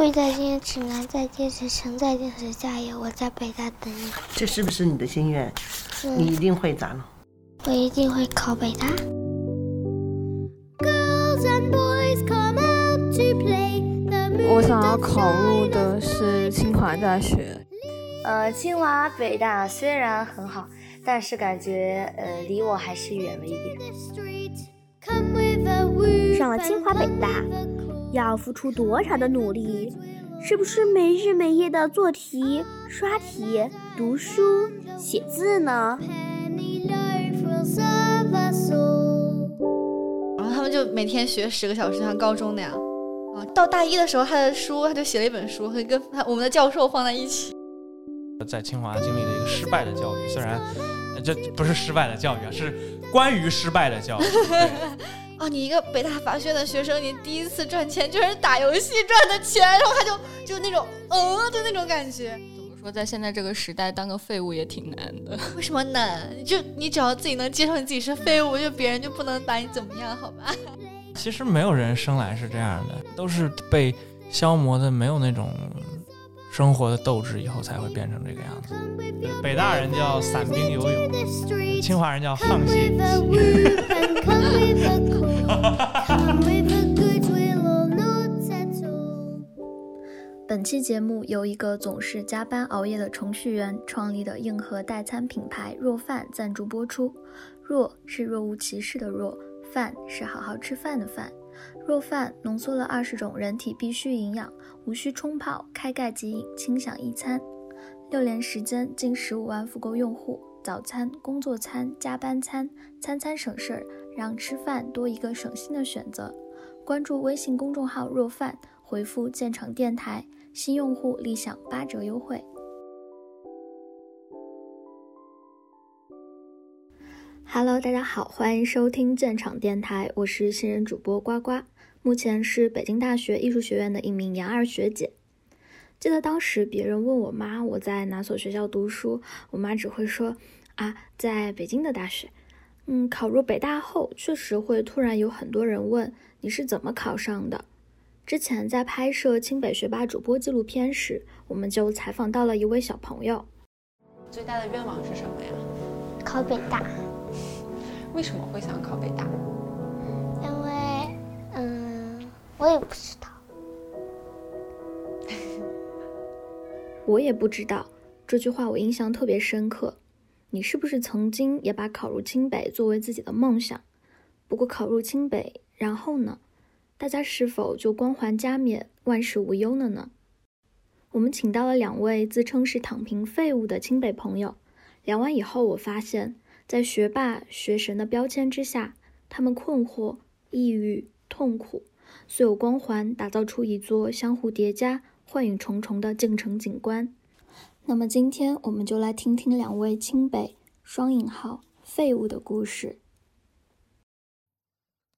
贵在坚持，难在坚持，成在坚持，加油！我在北大等你。这是不是你的心愿？你一定会咋了？我一定会考北大。我想要考入的是清华大学。呃，清华北大虽然很好，但是感觉呃离我还是远了一点。上了清华北大，要付出多少的努力？是不是没日没夜的做题、刷题、读书、写字呢？然后他们就每天学十个小时，像高中那样。啊，到大一的时候，他的书他就写了一本书，和跟他我们的教授放在一起。在清华经历了一个失败的教育，虽然这不是失败的教育啊，是关于失败的教育。啊，你一个北大法学院的学生，你第一次赚钱就是打游戏赚的钱，然后他就就那种呃的那种感觉。怎么说，在现在这个时代，当个废物也挺难的。为什么难？就你只要自己能接受你自己是废物，就别人就不能把你怎么样，好吧？其实没有人生来是这样的，都是被消磨的，没有那种。生活的斗志以后才会变成这个样子。北大人叫散兵游泳，清华人叫放弃。本期节目由一个总是加班熬夜的程序员创立的硬核代餐品牌若饭赞助播出。若是若无其事的若，饭是好好吃饭的饭。若饭浓缩了二十种人体必需营养，无需冲泡，开盖即饮，轻享一餐。六年时间，近十五万复购用户，早餐、工作餐、加班餐，餐餐省事儿，让吃饭多一个省心的选择。关注微信公众号“若饭”，回复“建厂电台”，新用户立享八折优惠。Hello，大家好，欢迎收听建厂电台，我是新人主播呱呱。目前是北京大学艺术学院的一名研二学姐。记得当时别人问我妈我在哪所学校读书，我妈只会说啊，在北京的大学。嗯，考入北大后，确实会突然有很多人问你是怎么考上的。之前在拍摄清北学霸主播纪录片时，我们就采访到了一位小朋友。最大的愿望是什么呀？考北大。为什么会想考北大？因为，嗯我也不知道，我也不知道这句话我印象特别深刻。你是不是曾经也把考入清北作为自己的梦想？不过考入清北，然后呢？大家是否就光环加冕、万事无忧了呢？我们请到了两位自称是躺平废物的清北朋友，聊完以后，我发现，在学霸、学神的标签之下，他们困惑、抑郁、痛苦。所有光环，打造出一座相互叠加、幻影重重的进城景观。那么今天我们就来听听两位清北双引号废物的故事。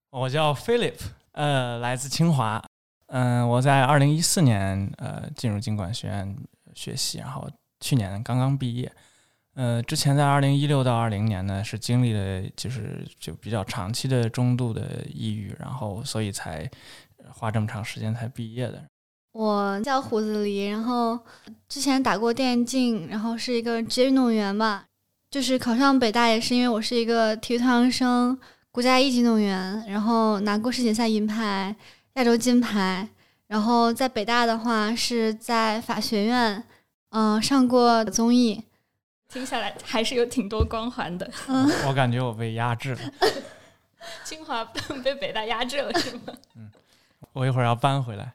我叫 Philip，呃，来自清华。嗯，我在二零一四年呃进入经管学院学习，然后去年刚刚毕业。呃，之前在二零一六到二零年呢，是经历了就是就比较长期的中度的抑郁，然后所以才花这么长时间才毕业的。我叫胡子黎，然后之前打过电竞，然后是一个职业运动员吧。就是考上北大也是因为我是一个体育特长生，国家一级运动员，然后拿过世锦赛银牌、亚洲金牌。然后在北大的话是在法学院，嗯，上过综艺。听下来还是有挺多光环的。嗯，我感觉我被压制了。清华被北大压制了是吗？嗯，我一会儿要搬回来。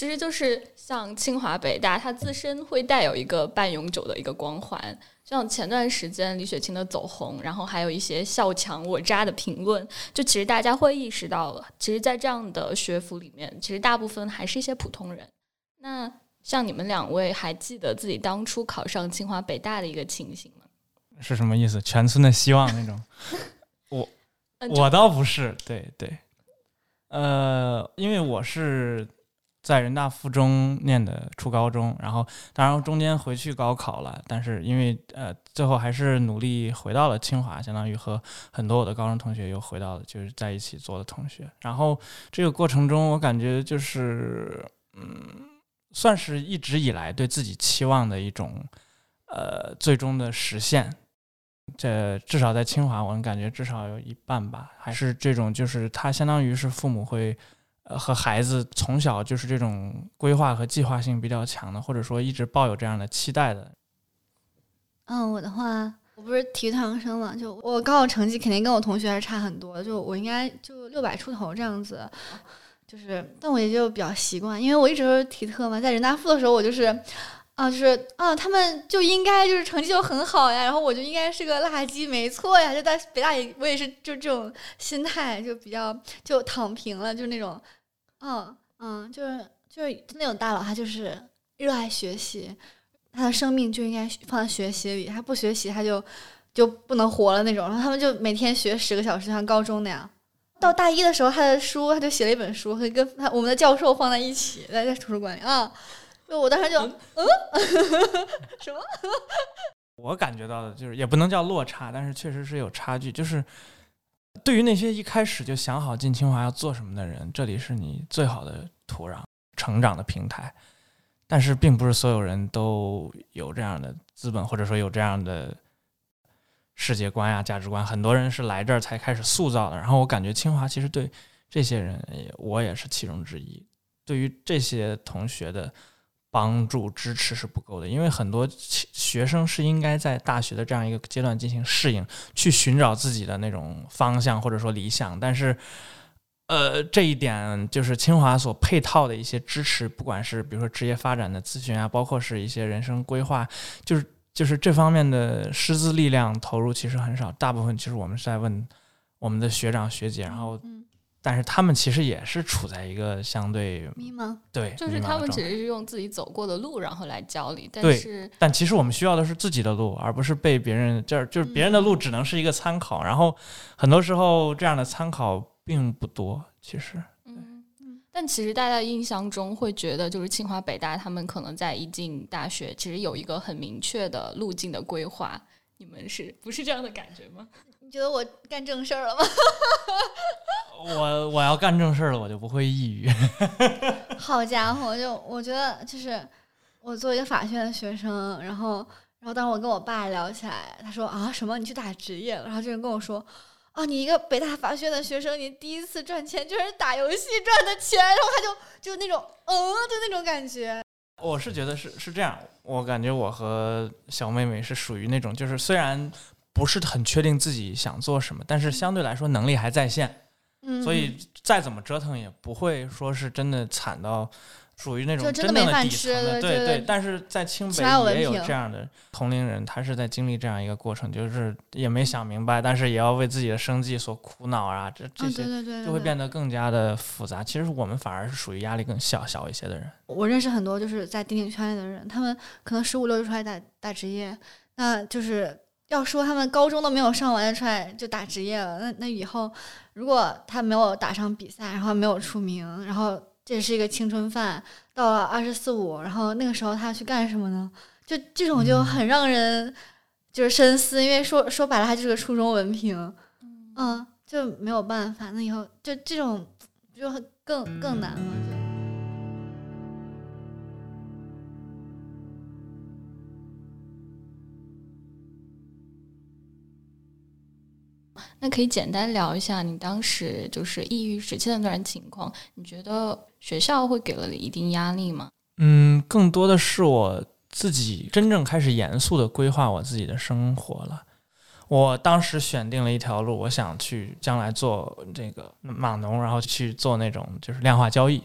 其实就是像清华北大，它自身会带有一个半永久的一个光环。像前段时间李雪琴的走红，然后还有一些笑强我渣的评论，就其实大家会意识到，其实，在这样的学府里面，其实大部分还是一些普通人。那像你们两位还记得自己当初考上清华北大的一个情形吗？是什么意思？全村的希望那种？我我倒不是，对对，呃，因为我是在人大附中念的初高中，然后当然中间回去高考了，但是因为呃最后还是努力回到了清华，相当于和很多我的高中同学又回到了就是在一起做的同学。然后这个过程中，我感觉就是嗯。算是一直以来对自己期望的一种呃最终的实现。这至少在清华，我能感觉至少有一半吧，还是这种，就是他相当于是父母会，和孩子从小就是这种规划和计划性比较强的，或者说一直抱有这样的期待的。嗯，我的话，我不是体育特长生嘛，就我高考成绩肯定跟我同学还是差很多，就我应该就六百出头这样子，就是，但我也就比较习惯，因为我一直都是体特嘛，在人大附的时候，我就是。啊，就是啊，他们就应该就是成绩就很好呀，然后我就应该是个垃圾，没错呀。就在北大，我也是就这种心态，就比较就躺平了，就那种，嗯嗯，就是就是那种大佬，他就是热爱学习，他的生命就应该放在学习里，他不学习他就就不能活了那种。然后他们就每天学十个小时，像高中那样。到大一的时候，他的书他就写了一本书，会跟他我们的教授放在一起，在在图书馆里啊。我当时就嗯，什么？我感觉到的就是，也不能叫落差，但是确实是有差距。就是对于那些一开始就想好进清华要做什么的人，这里是你最好的土壤、成长的平台。但是，并不是所有人都有这样的资本，或者说有这样的世界观呀、价值观。很多人是来这儿才开始塑造的。然后，我感觉清华其实对这些人，我也是其中之一。对于这些同学的。帮助支持是不够的，因为很多学生是应该在大学的这样一个阶段进行适应，去寻找自己的那种方向或者说理想。但是，呃，这一点就是清华所配套的一些支持，不管是比如说职业发展的咨询啊，包括是一些人生规划，就是就是这方面的师资力量投入其实很少。大部分其实我们是在问我们的学长学姐，然后。但是他们其实也是处在一个相对迷茫，对，就是他们只是用自己走过的路，然后来教你。但是，但其实我们需要的是自己的路，而不是被别人这儿就是别人的路只能是一个参考。然后很多时候这样的参考并不多，其实。嗯嗯。但其实大家印象中会觉得，就是清华、北大他们可能在一进大学，其实有一个很明确的路径的规划。你们是不是这样的感觉吗？你觉得我干正事儿了吗？我我要干正事儿了，我就不会抑郁。好家伙，就我觉得就是我作为一个法学院的学生，然后然后当时我跟我爸聊起来，他说啊什么你去打职业了？然后这人跟我说啊你一个北大法学院的学生，你第一次赚钱就是打游戏赚的钱，然后他就就那种嗯就那种感觉。我是觉得是是这样，我感觉我和小妹妹是属于那种就是虽然不是很确定自己想做什么，但是相对来说能力还在线。所以再怎么折腾也不会说是真的惨到属于那种真的底层的，对对。但是在清北也有这样的同龄人，他是在经历这样一个过程，就是也没想明白，但是也要为自己的生计所苦恼啊，这这些就会变得更加的复杂。其实我们反而是属于压力更小小一些的人。我认识很多就是在电竞圈里的人，他们可能十五六就出来打打职业，那就是。要说他们高中都没有上完出来就打职业了，那那以后如果他没有打上比赛，然后没有出名，然后这是一个青春饭，到了二十四五，然后那个时候他要去干什么呢？就这种就很让人就是深思，因为说说白了，他就是个初中文凭，嗯，就没有办法。那以后就这种就更更难了。那可以简单聊一下你当时就是抑郁时期的那段情况？你觉得学校会给了你一定压力吗？嗯，更多的是我自己真正开始严肃的规划我自己的生活了。我当时选定了一条路，我想去将来做这个码农，然后去做那种就是量化交易。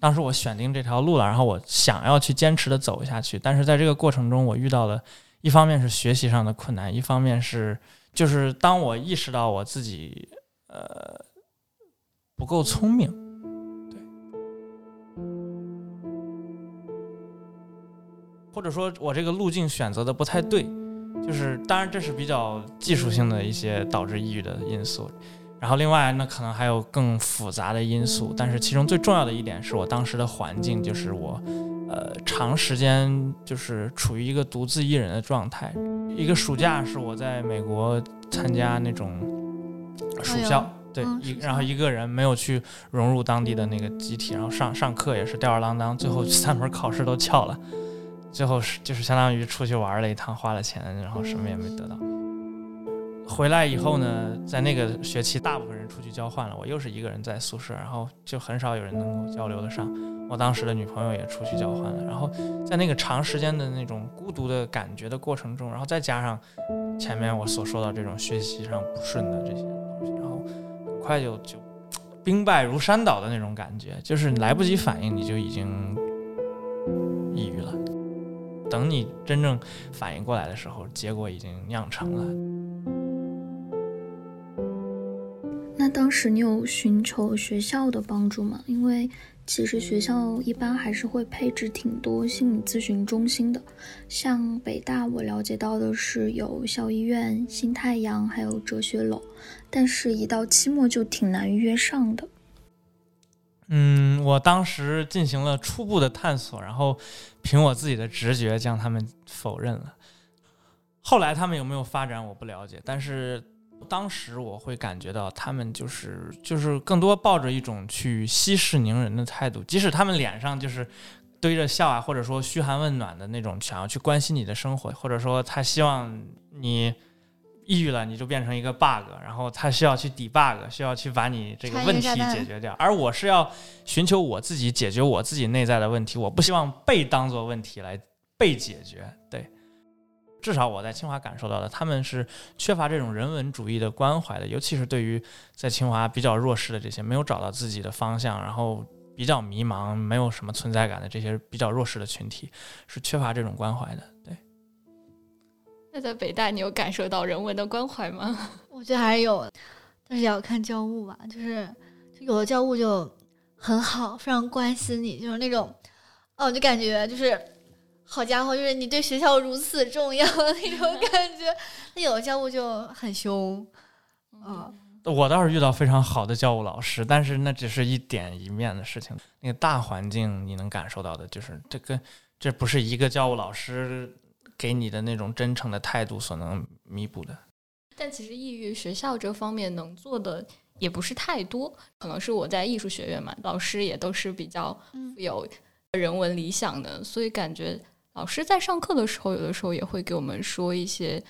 当时我选定这条路了，然后我想要去坚持的走下去。但是在这个过程中，我遇到了一方面是学习上的困难，一方面是。就是当我意识到我自己呃不够聪明，对，或者说我这个路径选择的不太对，就是当然这是比较技术性的一些导致抑郁的因素，然后另外那可能还有更复杂的因素，但是其中最重要的一点是我当时的环境，就是我。呃，长时间就是处于一个独自一人的状态。一个暑假是我在美国参加那种暑校，对，一然后一个人没有去融入当地的那个集体，然后上上课也是吊儿郎当，最后三门考试都翘了，最后是就是相当于出去玩了一趟，花了钱，然后什么也没得到。回来以后呢，在那个学期，大部分人出去交换了，我又是一个人在宿舍，然后就很少有人能够交流得上。我当时的女朋友也出去交换了，然后在那个长时间的那种孤独的感觉的过程中，然后再加上前面我所说到这种学习上不顺的这些东西，然后很快就就兵败如山倒的那种感觉，就是来不及反应，你就已经抑郁了。等你真正反应过来的时候，结果已经酿成了。那当时你有寻求学校的帮助吗？因为其实学校一般还是会配置挺多心理咨询中心的，像北大我了解到的是有校医院、新太阳，还有哲学楼，但是一到期末就挺难约上的。嗯，我当时进行了初步的探索，然后凭我自己的直觉将他们否认了。后来他们有没有发展我不了解，但是。当时我会感觉到他们就是就是更多抱着一种去息事宁人的态度，即使他们脸上就是堆着笑啊，或者说嘘寒问暖的那种，想要去关心你的生活，或者说他希望你抑郁了你就变成一个 bug，然后他需要去 debug，需要去把你这个问题解决掉，而我是要寻求我自己解决我自己内在的问题，我不希望被当做问题来被解决，对。至少我在清华感受到的，他们是缺乏这种人文主义的关怀的，尤其是对于在清华比较弱势的这些没有找到自己的方向，然后比较迷茫、没有什么存在感的这些比较弱势的群体，是缺乏这种关怀的。对。那在北大，你有感受到人文的关怀吗？我觉得还是有，但是也要看教务吧。就是就有的教务就很好，非常关心你，就是那种，哦，就感觉就是。好家伙，就是你对学校如此重要的那种感觉。那有的教务就很凶，嗯，我倒是遇到非常好的教务老师，但是那只是一点一面的事情。那个大环境你能感受到的，就是这个，这不是一个教务老师给你的那种真诚的态度所能弥补的。但其实抑郁学校这方面能做的也不是太多，可能是我在艺术学院嘛，老师也都是比较有人文理想的，所以感觉。老师在上课的时候，有的时候也会给我们说一些，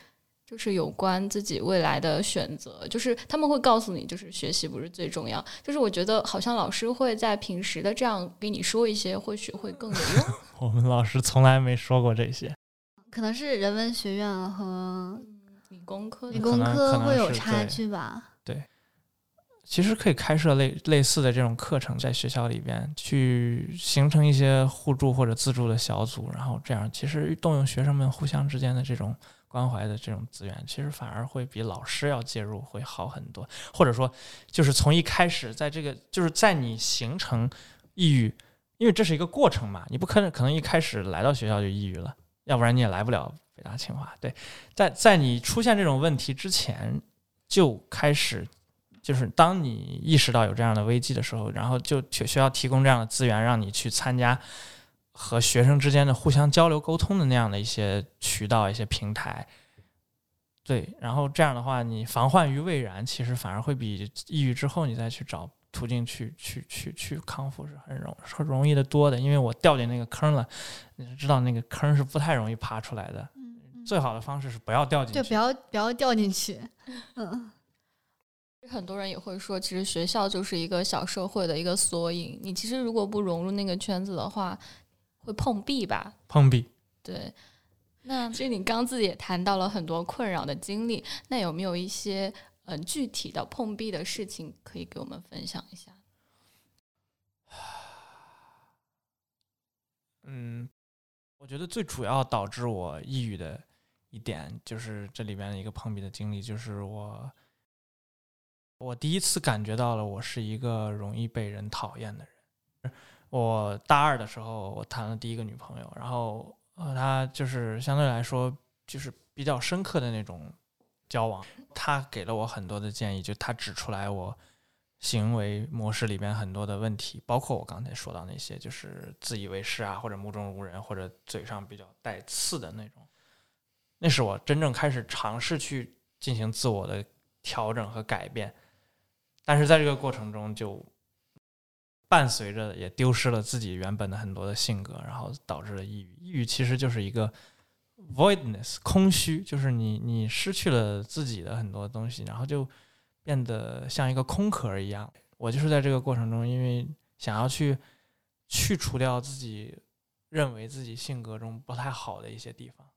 就是有关自己未来的选择。就是他们会告诉你，就是学习不是最重要。就是我觉得好像老师会在平时的这样给你说一些，或许会更有用。我们老师从来没说过这些，可能是人文学院和理工科，理工科会有差距吧。其实可以开设类类似的这种课程，在学校里边去形成一些互助或者自助的小组，然后这样其实动用学生们互相之间的这种关怀的这种资源，其实反而会比老师要介入会好很多。或者说，就是从一开始，在这个就是在你形成抑郁，因为这是一个过程嘛，你不可能可能一开始来到学校就抑郁了，要不然你也来不了北大清华。对，在在你出现这种问题之前就开始。就是当你意识到有这样的危机的时候，然后就需需要提供这样的资源，让你去参加和学生之间的互相交流沟通的那样的一些渠道、一些平台。对，然后这样的话，你防患于未然，其实反而会比抑郁之后你再去找途径去去去去康复是很容很容易的多的。因为我掉进那个坑了，你知道那个坑是不太容易爬出来的。最好的方式是不要掉进去，就不要不要掉进去。嗯。很多人也会说，其实学校就是一个小社会的一个缩影。你其实如果不融入那个圈子的话，会碰壁吧？碰壁。对。那其实你刚自己也谈到了很多困扰的经历，那有没有一些嗯具体的碰壁的事情可以给我们分享一下？嗯，我觉得最主要导致我抑郁的一点，就是这里边的一个碰壁的经历，就是我。我第一次感觉到了，我是一个容易被人讨厌的人。我大二的时候，我谈了第一个女朋友，然后和她就是相对来说就是比较深刻的那种交往。她给了我很多的建议，就她指出来我行为模式里边很多的问题，包括我刚才说到那些，就是自以为是啊，或者目中无人，或者嘴上比较带刺的那种。那是我真正开始尝试去进行自我的调整和改变。但是在这个过程中就伴随着也丢失了自己原本的很多的性格，然后导致了抑郁。抑郁其实就是一个 voidness 空虚，就是你你失去了自己的很多东西，然后就变得像一个空壳一样。我就是在这个过程中，因为想要去去除掉自己认为自己性格中不太好的一些地方，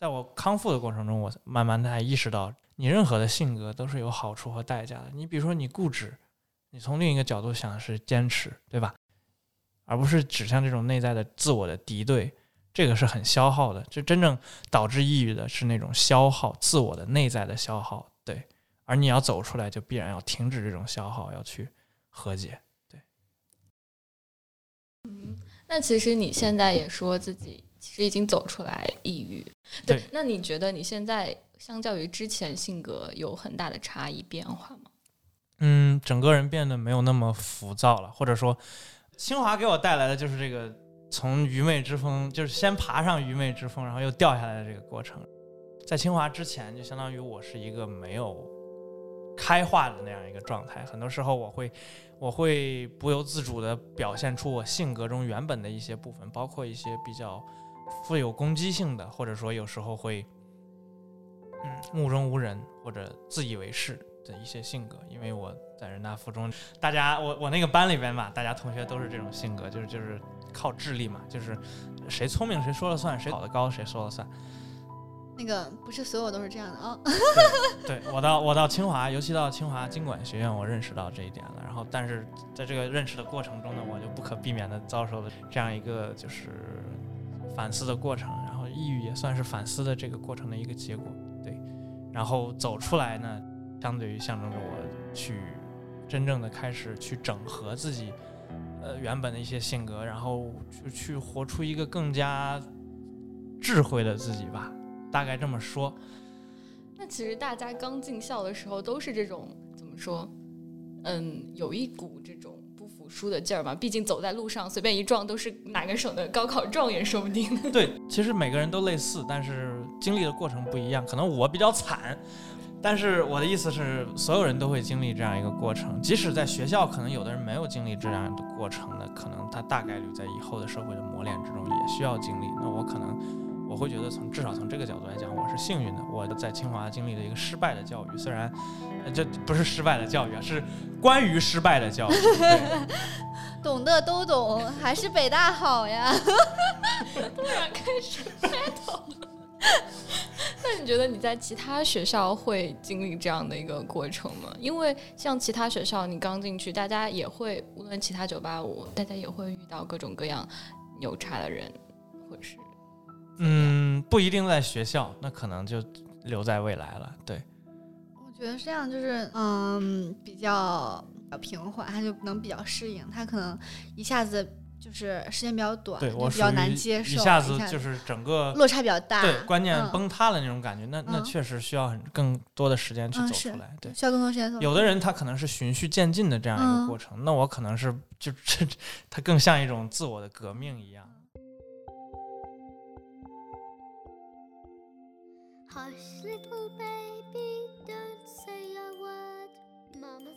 在我康复的过程中，我慢慢的才意识到，你任何的性格都是有好处和代价的。你比如说你固执，你从另一个角度想是坚持，对吧？而不是指向这种内在的自我的敌对，这个是很消耗的。就真正导致抑郁的是那种消耗自我的内在的消耗，对。而你要走出来，就必然要停止这种消耗，要去和解。对嗯，那其实你现在也说自己其实已经走出来抑郁，对？那你觉得你现在相较于之前性格有很大的差异变化吗？嗯，整个人变得没有那么浮躁了，或者说，清华给我带来的就是这个从愚昧之风，就是先爬上愚昧之风，然后又掉下来的这个过程。在清华之前，就相当于我是一个没有开化的那样一个状态，很多时候我会。我会不由自主地表现出我性格中原本的一些部分，包括一些比较富有攻击性的，或者说有时候会嗯目中无人或者自以为是的一些性格。因为我在人大附中，大家我我那个班里边嘛，大家同学都是这种性格，就是就是靠智力嘛，就是谁聪明谁说了算，谁考得高谁说了算。那个不是所有都是这样的啊。对我到我到清华，尤其到清华经管学院，我认识到这一点了。然后，但是在这个认识的过程中呢，我就不可避免的遭受了这样一个就是反思的过程。然后，抑郁也算是反思的这个过程的一个结果。对，然后走出来呢，相对于象征着我去真正的开始去整合自己呃原本的一些性格，然后去去活出一个更加智慧的自己吧。大概这么说，那其实大家刚进校的时候都是这种怎么说？嗯，有一股这种输的劲儿嘛。毕竟走在路上随便一撞都是哪个省的高考状元，说不定。对，其实每个人都类似，但是经历的过程不一样。可能我比较惨，但是我的意思是，所有人都会经历这样一个过程。即使在学校，可能有的人没有经历这样的过程的，可能他大概率在以后的社会的磨练之中也需要经历。那我可能。我会觉得从至少从这个角度来讲，我是幸运的。我在清华经历了一个失败的教育，虽然这不是失败的教育啊，是关于失败的教育。懂的都懂，还是北大好呀。突然开始 battle。那你觉得你在其他学校会经历这样的一个过程吗？因为像其他学校，你刚进去，大家也会，无论其他九八五，大家也会遇到各种各样牛叉的人，或者是。嗯，不一定在学校，那可能就留在未来了。对，我觉得这样就是嗯，比较平缓，他就能比较适应。他可能一下子就是时间比较短，对我比较难接受，一下子就是整个落差比较大，对，观念崩塌了那种感觉。那那确实需要很更多的时间去走出来，对，需要更多时间走。有的人他可能是循序渐进的这样一个过程，那我可能是就这，他更像一种自我的革命一样。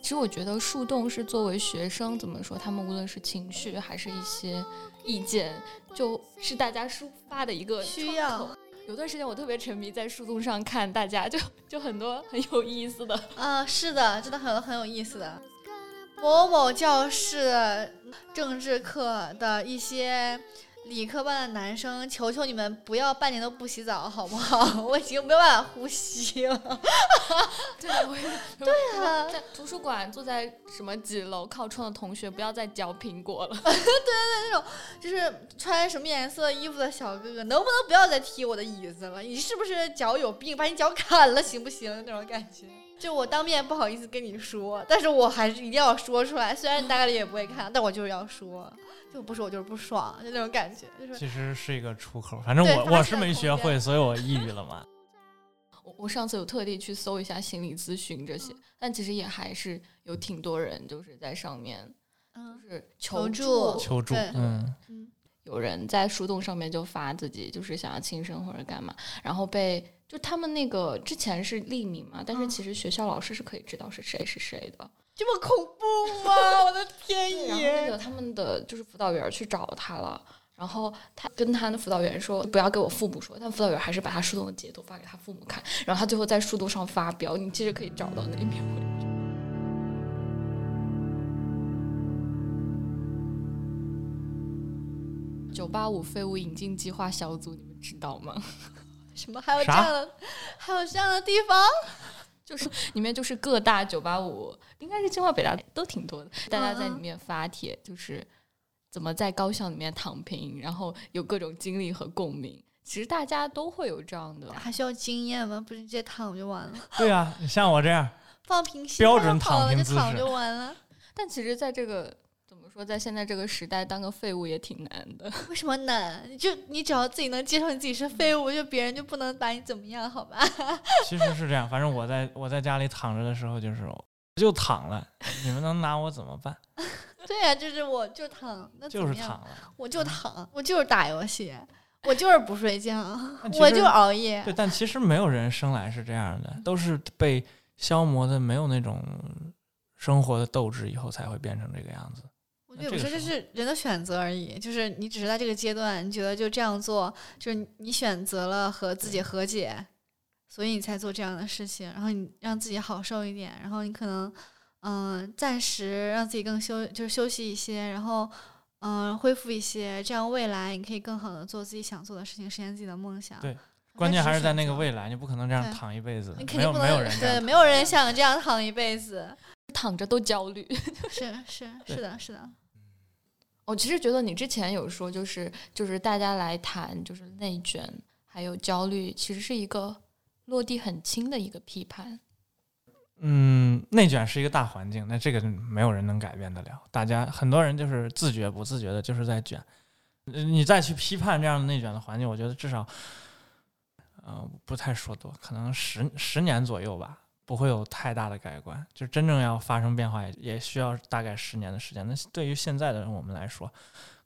其实我觉得树洞是作为学生怎么说，他们无论是情绪还是一些意见，就是大家抒发的一个需要。有段时间我特别沉迷在树洞上看大家，就 就很多很有意思的。啊，是的，真的很很有意思的。某某教室政治课的一些。理科班的男生，求求你们不要半年都不洗澡，好不好？我已经没有办法呼吸了。对，我也 对啊。在图书馆坐在什么几楼靠窗的同学，不要再嚼苹果了。对对对，那种就是穿什么颜色衣服的小哥哥，能不能不要再踢我的椅子了？你是不是脚有病？把你脚砍了行不行？那种感觉。就我当面不好意思跟你说，但是我还是一定要说出来。虽然你大概率也不会看，但我就是要说。就不说，我就是不爽，就那种感觉。就是其实是一个出口，反正我我是没学会，所以我抑郁了嘛。我我上次有特地去搜一下心理咨询这些，但其实也还是有挺多人就是在上面，就是求助求助。嗯嗯，有人在树洞上面就发自己就是想要轻生或者干嘛，然后被就他们那个之前是匿名嘛，但是其实学校老师是可以知道是谁是谁的。这么恐怖吗？我的天爷！那个他们的就是辅导员去找他了，然后他跟他的辅导员说不要给我父母说，但辅导员还是把他书洞的截图发给他父母看，然后他最后在书洞上发表，你其实可以找到那篇文章。九八五废物引进计划小组，你们知道吗？什么？还有这样的，还有这样的地方？就是里面就是各大九八五，应该是清华北大都挺多的，大家在里面发帖，就是怎么在高校里面躺平，然后有各种经历和共鸣。其实大家都会有这样的，还需要经验吗？不是直接躺就完了？对啊，你像我这样放平心，标准躺平姿势就完了。但其实，在这个。说在现在这个时代当个废物也挺难的，为什么难？就你只要自己能接受你自己是废物，就别人就不能把你怎么样，好吧？其实是这样，反正我在我在家里躺着的时候就是就躺了，你们能拿我怎么办？对呀，就是我就躺，那就是躺了，我就躺，我就是打游戏，我就是不睡觉，我就熬夜。对，但其实没有人生来是这样的，都是被消磨的没有那种生活的斗志，以后才会变成这个样子。有时候就是人的选择而已，就是你只是在这个阶段，你觉得就这样做，就是你选择了和自己和解，所以你才做这样的事情，然后你让自己好受一点，然后你可能嗯暂时让自己更休，就是休息一些，然后嗯恢复一些，这样未来你可以更好的做自己想做的事情，实现自己的梦想。对，关键还是在那个未来，你不可能这样躺一辈子，没有没有人对，没有人想这样躺一辈子，躺着都焦虑。是是是的，是的。我其实觉得你之前有说，就是就是大家来谈，就是内卷还有焦虑，其实是一个落地很轻的一个批判。嗯，内卷是一个大环境，那这个没有人能改变得了。大家很多人就是自觉不自觉的，就是在卷。你再去批判这样的内卷的环境，我觉得至少，呃，不太说多，可能十十年左右吧。不会有太大的改观，就真正要发生变化，也也需要大概十年的时间。那对于现在的人我们来说，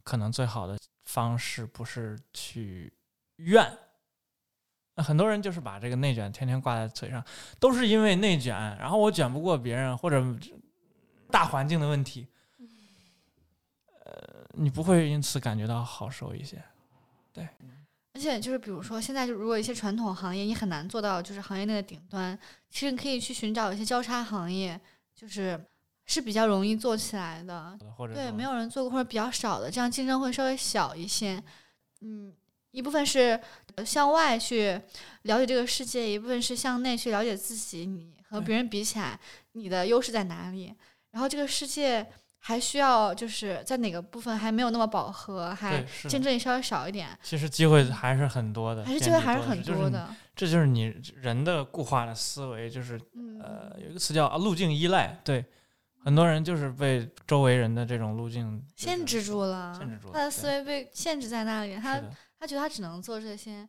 可能最好的方式不是去怨。那很多人就是把这个内卷天天挂在嘴上，都是因为内卷，然后我卷不过别人，或者大环境的问题。呃，你不会因此感觉到好受一些，对。而且就是，比如说，现在就如果一些传统行业，你很难做到就是行业内的顶端，其实你可以去寻找一些交叉行业，就是是比较容易做起来的。对，没有人做过或者比较少的，这样竞争会稍微小一些。嗯，一部分是向外去了解这个世界，一部分是向内去了解自己。你和别人比起来，你的优势在哪里？然后这个世界。还需要就是在哪个部分还没有那么饱和，还竞争力稍微少一点。其实机会还是很多的，还是机会还是很多的。这就是你人的固化的思维，就是呃，有一个词叫路径依赖。对，很多人就是被周围人的这种路径限制住了，限制住了，他的思维被限制在那里，他他觉得他只能做这些。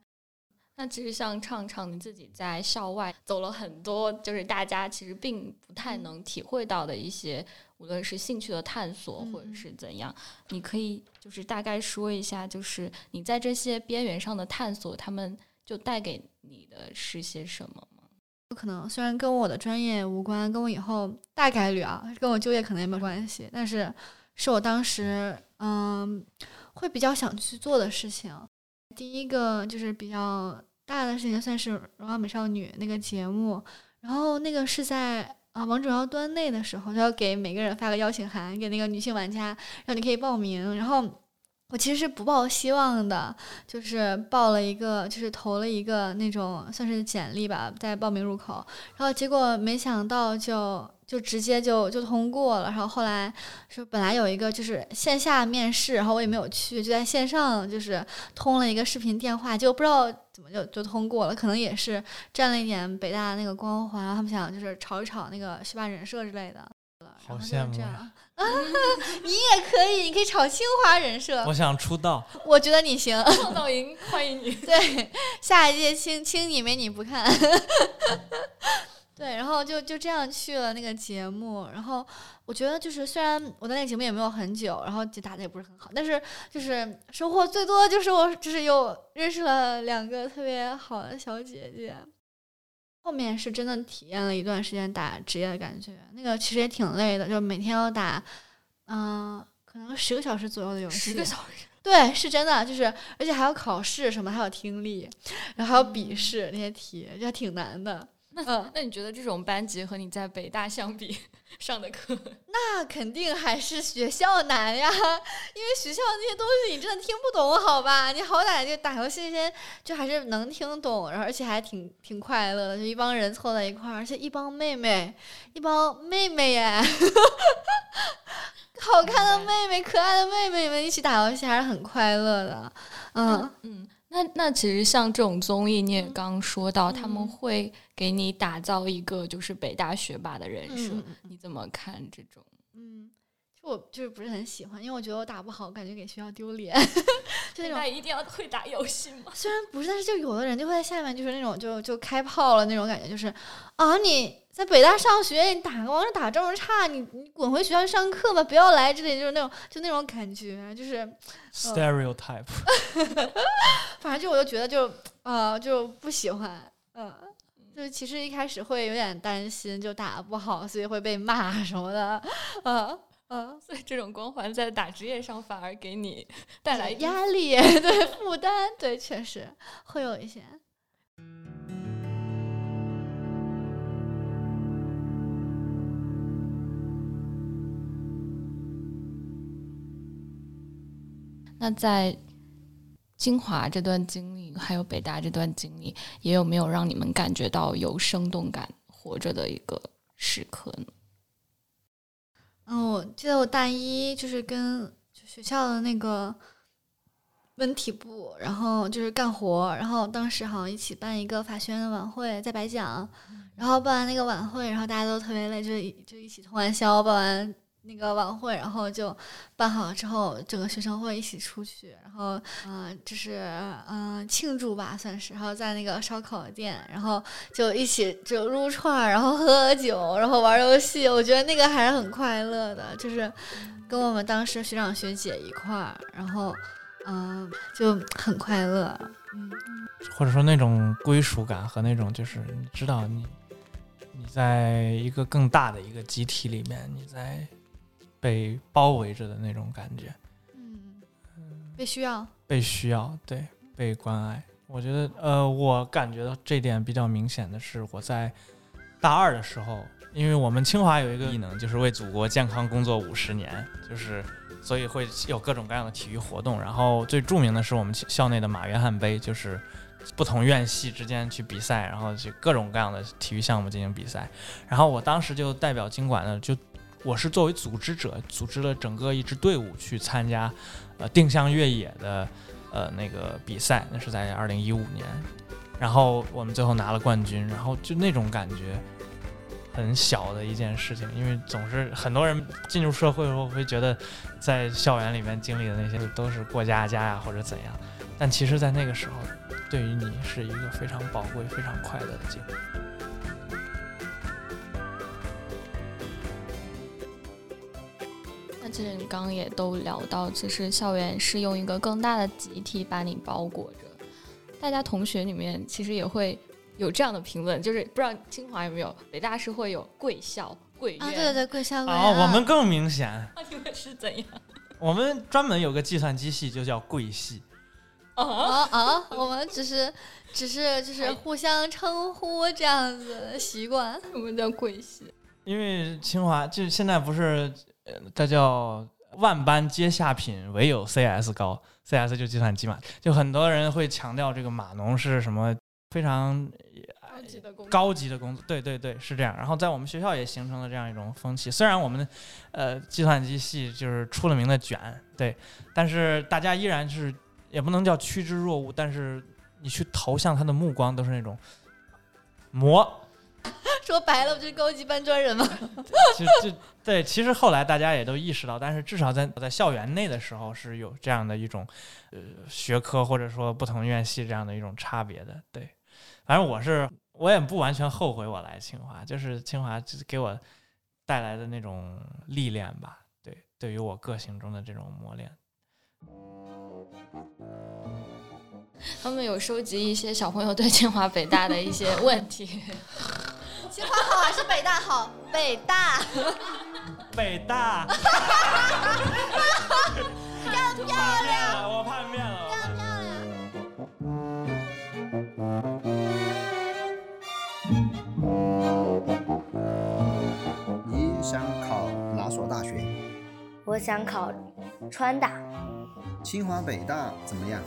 那其实像畅畅你自己在校外走了很多，就是大家其实并不太能体会到的一些。无论是兴趣的探索，或者是怎样，你可以就是大概说一下，就是你在这些边缘上的探索，他们就带给你的是些什么吗？不可能，虽然跟我的专业无关，跟我以后大概率啊，跟我就业可能也没关系，但是是我当时嗯会比较想去做的事情。第一个就是比较大的事情，算是《荣耀美少女》那个节目，然后那个是在。啊，王者荣耀端内的时候，就要给每个人发个邀请函，给那个女性玩家，让你可以报名。然后我其实是不抱希望的，就是报了一个，就是投了一个那种算是简历吧，在报名入口。然后结果没想到就就直接就就通过了。然后后来说本来有一个就是线下面试，然后我也没有去，就在线上就是通了一个视频电话，就不知道。怎么就就通过了？可能也是占了一点北大的那个光环，然后他们想就是炒一炒那个学霸人设之类的。好羡慕啊！你也可以，你可以炒清华人设。我想出道。我觉得你行。创造营欢迎你。对，下一届青青你没你不看。对，然后就就这样去了那个节目，然后我觉得就是虽然我在那个节目也没有很久，然后就打的也不是很好，但是就是收获最多就是我就是有认识了两个特别好的小姐姐。后面是真的体验了一段时间打职业的感觉，那个其实也挺累的，就每天要打，嗯，可能十个小时左右的游戏。十个小时。对，是真的，就是而且还要考试什么，还有听力，然后还有笔试那些题，就还挺难的。那 那你觉得这种班级和你在北大相比 上的课，那肯定还是学校难呀，因为学校那些东西你真的听不懂，好吧？你好歹就打游戏那些就还是能听懂，然后而且还挺挺快乐的，就一帮人凑在一块儿，而且一帮妹妹，一帮妹妹耶，好看的妹妹，可爱的妹妹们一起打游戏还是很快乐的，嗯嗯。那那其实像这种综艺，你也刚刚说到，他们会给你打造一个就是北大学霸的人设，你怎么看这种？嗯，就我就是不是很喜欢，因为我觉得我打不好，感觉给学校丢脸。就那种一定要会打游戏吗？虽然不是，但是就有的人就会在下面就是那种就就开炮了那种感觉，就是啊你。在北大上学，你打个王者打这么差，你你滚回学校上课吧，不要来这里，就是那种就那种感觉，就是 stereotype。反正就我就觉得就啊就不喜欢，嗯，就其实一开始会有点担心，就打不好，所以会被骂什么的，嗯嗯，所以这种光环在打职业上反而给你带来压力，对负担，对，确实会有一些。那在清华这段经历，还有北大这段经历，也有没有让你们感觉到有生动感、活着的一个时刻呢？嗯，我记得我大一就是跟学校的那个文体部，然后就是干活，然后当时好像一起办一个法学院的晚会，在白讲，然后办完那个晚会，然后大家都特别累，就就一起通完宵，办完。那个晚会，然后就办好了之后，整个学生会一起出去，然后嗯，就是嗯庆祝吧，算是，然后在那个烧烤店，然后就一起就撸串，然后喝酒，然后玩游戏，我觉得那个还是很快乐的，就是跟我们当时学长学姐一块儿，然后嗯就很快乐，嗯，或者说那种归属感和那种就是你知道你你在一个更大的一个集体里面，你在。被包围着的那种感觉，嗯，被需要，被需要，对，被关爱。我觉得，呃，我感觉到这点比较明显的是，我在大二的时候，因为我们清华有一个艺能，就是为祖国健康工作五十年，就是所以会有各种各样的体育活动。然后最著名的是我们校内的马约翰杯，就是不同院系之间去比赛，然后去各种各样的体育项目进行比赛。然后我当时就代表经管呢，就。我是作为组织者，组织了整个一支队伍去参加，呃，定向越野的，呃，那个比赛，那是在二零一五年，然后我们最后拿了冠军，然后就那种感觉，很小的一件事情，因为总是很多人进入社会后会觉得，在校园里面经历的那些都是过家家呀或者怎样，但其实，在那个时候，对于你是一个非常宝贵、非常快乐的经历。其实你刚刚也都聊到，其实校园是用一个更大的集体把你包裹着。大家同学里面其实也会有这样的评论，就是不知道清华有没有，北大是会有贵校、贵院。啊，对对对，贵校、贵院。哦，我们更明显。那你们是怎样？我们专门有个计算机系，就叫贵系。啊啊！我们只是只是就是互相称呼这样子的习惯。我们叫贵系，因为清华就现在不是。它叫万般皆下品，唯有 CS 高。CS 就计算机嘛，就很多人会强调这个码农是什么非常高级的工高级的工作。对对对，是这样。然后在我们学校也形成了这样一种风气。虽然我们呃计算机系就是出了名的卷，对，但是大家依然是也不能叫趋之若鹜，但是你去投向他的目光都是那种魔。说白了，不就是高级搬砖人吗？其实就对，其实后来大家也都意识到，但是至少在在校园内的时候是有这样的一种呃学科或者说不同院系这样的一种差别的。对，反正我是我也不完全后悔我来清华，就是清华给我带来的那种历练吧。对，对于我个性中的这种磨练。他们有收集一些小朋友对清华北大的一些问题。清华好还是北大。好？北大。北大。更 漂亮！我叛变了。更漂亮！你想考哪所大学？我想考川大。清华北大怎么样？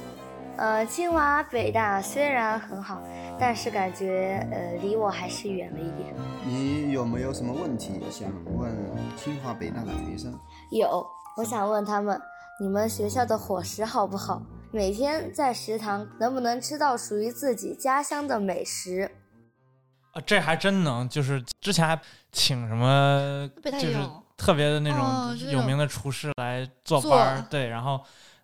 呃，清华北大虽然很好，但是感觉呃离我还是远了一点。你有没有什么问题想问清华北大的学生？有，我想问他们，你们学校的伙食好不好？每天在食堂能不能吃到属于自己家乡的美食？啊，这还真能，就是之前还请什么，就是特别的那种有名的厨师来做班儿，对，然后。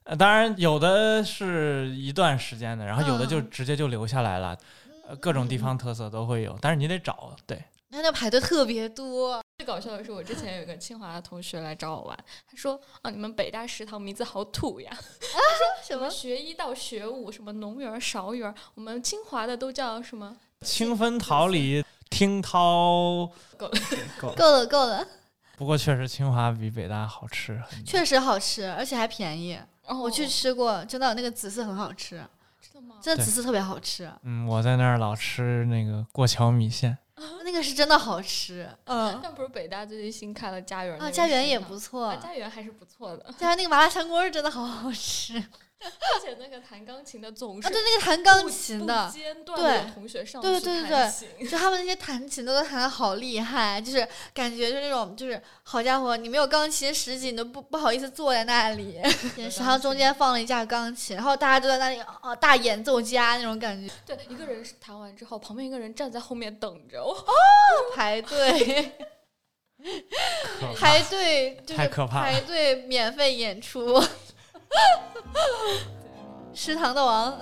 呃，当然有的是一段时间的，然后有的就直接就留下来了，呃，各种地方特色都会有，但是你得找，对。那那排队特别多。最搞笑的是，我之前有一个清华的同学来找我玩，他说：“啊，你们北大食堂名字好土呀！”他说：“什么学医到学武，什么农园、勺园，我们清华的都叫什么？清芬桃李听涛。”够了，够了，够了，够了。不过确实清华比北大好吃。确实好吃，而且还便宜。我去吃过，真的那个紫色很好吃，真的吗？真的紫色特别好吃。嗯，我在那儿老吃那个过桥米线，那个是真的好吃。嗯，但不是北大最近新开了家园啊，家园也不错，家园还是不错的。家园那个麻辣香锅是真的好好吃。而且那个弹钢琴的总是啊，对那个弹钢琴的，对同学上对对对，就他们那些弹琴的都弹的好厉害，就是感觉就那种就是好家伙，你没有钢琴十级你都不不好意思坐在那里，然后中间放了一架钢琴，然后大家都在那里啊大演奏家那种感觉。对，一个人弹完之后，旁边一个人站在后面等着哦，排队，排队就是排队免费演出。食堂的王，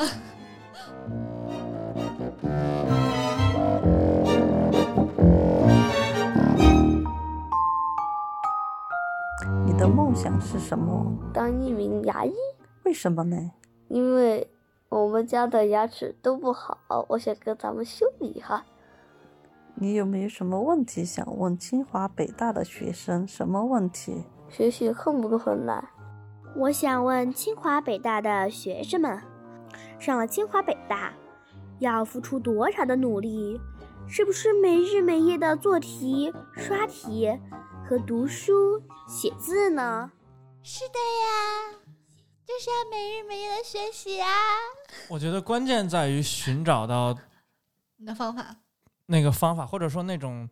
你的梦想是什么？当一名牙医。为什么呢？因为我们家的牙齿都不好，我想跟咱们修一下。你有没有什么问题想问清华北大的学生？什么问题？学习困不困难？我想问清华北大的学生们，上了清华北大要付出多少的努力？是不是没日没夜的做题、刷题和读书写字呢？是的呀，就是要每日每夜的学习啊！我觉得关键在于寻找到你的方法，那个方法，或者说那种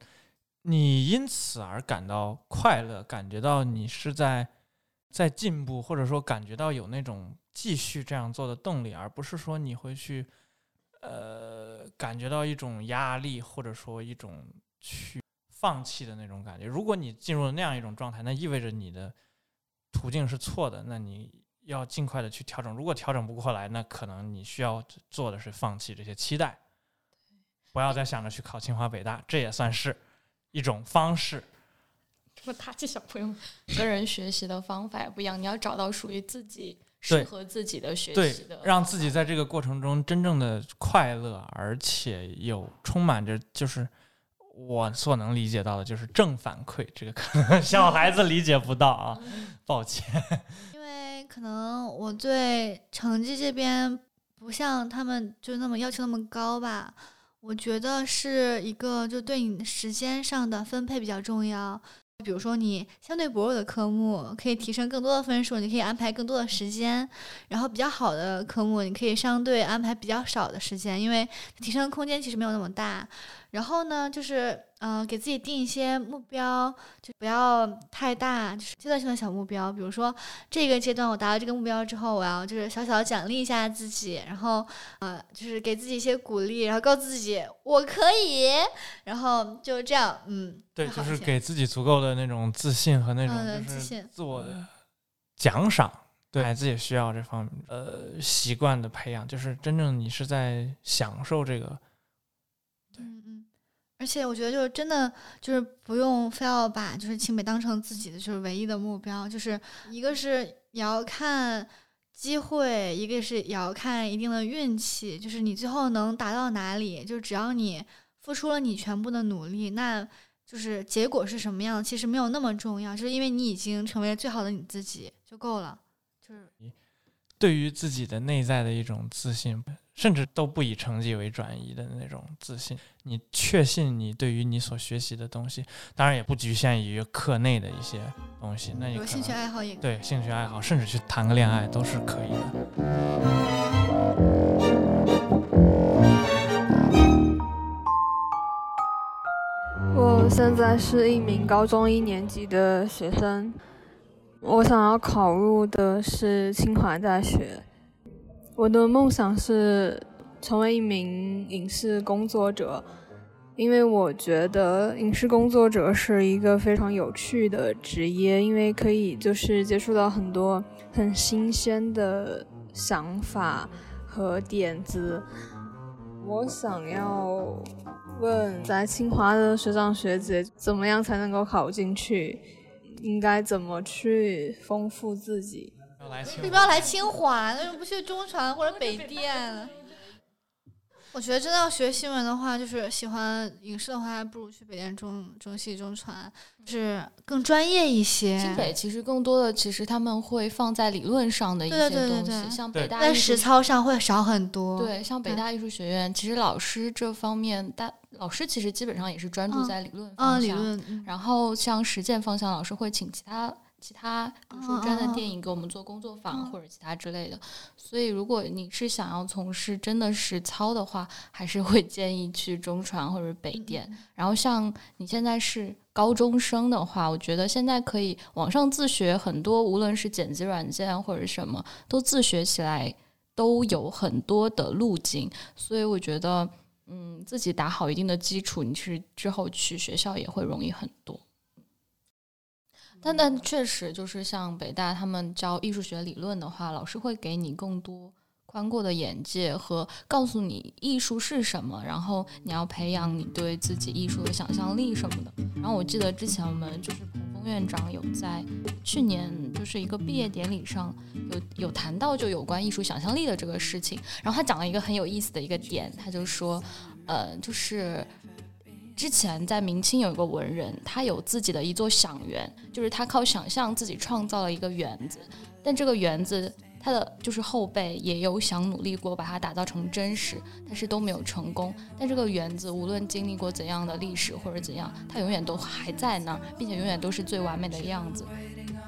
你因此而感到快乐，感觉到你是在。在进步，或者说感觉到有那种继续这样做的动力，而不是说你会去，呃，感觉到一种压力，或者说一种去放弃的那种感觉。如果你进入了那样一种状态，那意味着你的途径是错的，那你要尽快的去调整。如果调整不过来，那可能你需要做的是放弃这些期待，不要再想着去考清华北大，这也算是一种方式。这么大气小朋友，每个人学习的方法也不一样，你要找到属于自己适合自己的学习的，让自己在这个过程中真正的快乐，而且有充满着就是我所能理解到的，就是正反馈。这个可能 小孩子理解不到啊，抱歉。因为可能我对成绩这边不像他们就那么要求那么高吧，我觉得是一个就对你时间上的分配比较重要。比如说，你相对薄弱的科目可以提升更多的分数，你可以安排更多的时间；然后比较好的科目，你可以相对安排比较少的时间，因为提升空间其实没有那么大。然后呢，就是。嗯，给自己定一些目标，就不要太大，就是阶段性的小目标。比如说，这个阶段我达到这个目标之后，我要就是小小的奖励一下自己，然后呃，就是给自己一些鼓励，然后告诉自己我可以，然后就这样，嗯，对，就是给自己足够的那种自信和那种就是自我的奖赏。对孩子也需要这方面呃习惯的培养，就是真正你是在享受这个。而且我觉得，就是真的，就是不用非要把就是清北当成自己的就是唯一的目标。就是一个是也要看机会，一个是也要看一定的运气，就是你最后能达到哪里，就只要你付出了你全部的努力，那就是结果是什么样，其实没有那么重要，就是因为你已经成为最好的你自己就够了。就是对于自己的内在的一种自信。甚至都不以成绩为转移的那种自信，你确信你对于你所学习的东西，当然也不局限于课内的一些东西，那有兴趣爱好也对兴趣爱好，甚至去谈个恋爱都是可以的。我现在是一名高中一年级的学生，我想要考入的是清华大学。我的梦想是成为一名影视工作者，因为我觉得影视工作者是一个非常有趣的职业，因为可以就是接触到很多很新鲜的想法和点子。我想要问在清华的学长学姐，怎么样才能够考进去？应该怎么去丰富自己？为什么要来清华？为什么不去中传或者北电？我觉得真的要学新闻的话，就是喜欢影视的话，还不如去北电、中中戏、中传，就是更专业一些。清北其实更多的，其实他们会放在理论上的一些东西，像北大在实操上会少很多。对，像北大艺术学院，其实老师这方面，大老师其实基本上也是专注在理论方向，然后像实践方向，老师会请其他。其他，比如说专的电影给我们做工作坊或者其他之类的，所以如果你是想要从事真的实操的话，还是会建议去中传或者北电。然后像你现在是高中生的话，我觉得现在可以网上自学很多，无论是剪辑软件或者什么，都自学起来都有很多的路径。所以我觉得，嗯，自己打好一定的基础，你是之后去学校也会容易很多。但但确实就是像北大他们教艺术学理论的话，老师会给你更多宽阔的眼界和告诉你艺术是什么，然后你要培养你对自己艺术的想象力什么的。然后我记得之前我们就是彭峰院长有在去年就是一个毕业典礼上有有谈到就有关艺术想象力的这个事情，然后他讲了一个很有意思的一个点，他就说，呃，就是。之前在明清有一个文人，他有自己的一座想园，就是他靠想象自己创造了一个园子，但这个园子他的就是后辈也有想努力过把它打造成真实，但是都没有成功。但这个园子无论经历过怎样的历史或者怎样，它永远都还在那儿，并且永远都是最完美的样子。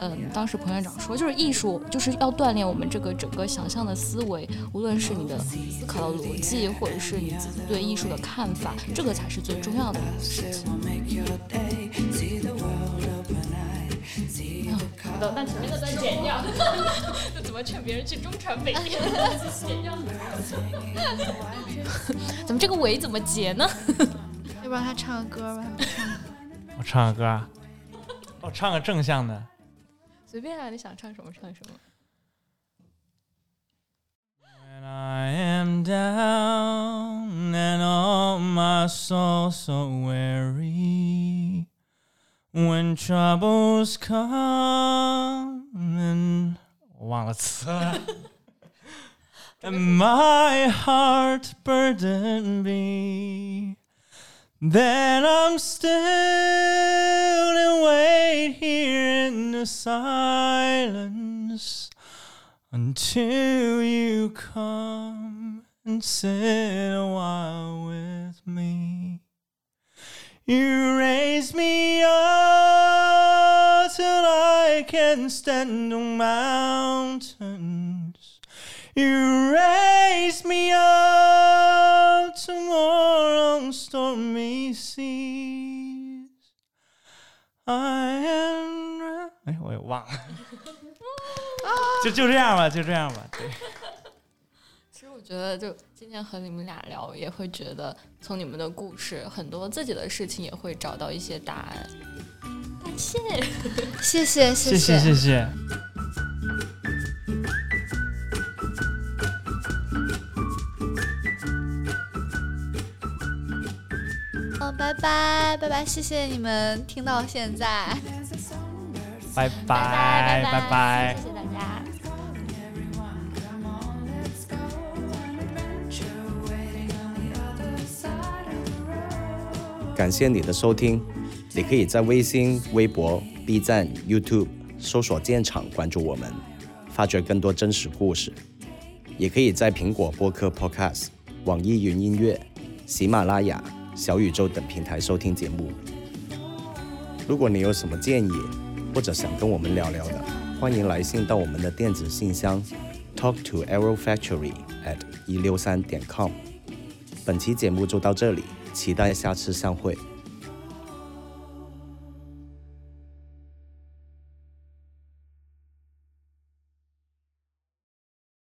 嗯，当时彭院长说，就是艺术就是要锻炼我们这个整个想象的思维，无论是你的思考的逻辑，或者是你自己对艺术的看法，这个才是最重要的事情。好的，那前面的再剪掉。那怎么劝别人去中传北电？剪掉。怎么这个尾怎么结呢？要不然他唱个歌吧？我唱个歌啊！我唱个正向的。随便啊，你想唱什么唱什么。When I am down and all my soul so weary, when troubles come and 我忘了词了。and my heart burden be. Then I'm still and wait here in the silence until you come and sit a while with me. You raise me up till I can stand on mountains. You raise me up to more on stormy seas. I am 哎，我也忘了，就就这样吧，就这样吧。对。其实我觉得，就今天和你们俩聊，也会觉得从你们的故事，很多自己的事情也会找到一些答案。感谢，谢谢，谢谢，谢谢。拜拜拜拜，谢谢你们听到现在，拜拜拜拜，谢谢大家。感谢你的收听，你可以在微信、微博、B 站、YouTube 搜索“建厂”关注我们，发掘更多真实故事。也可以在苹果播客 Podcast、网易云音乐、喜马拉雅、小宇宙等平台收听节目。如果你有什么建议，或者想跟我们聊聊的，欢迎来信到我们的电子信箱：talk to arrow factory at 一六三点 com。本期节目就到这里，期待下次相会。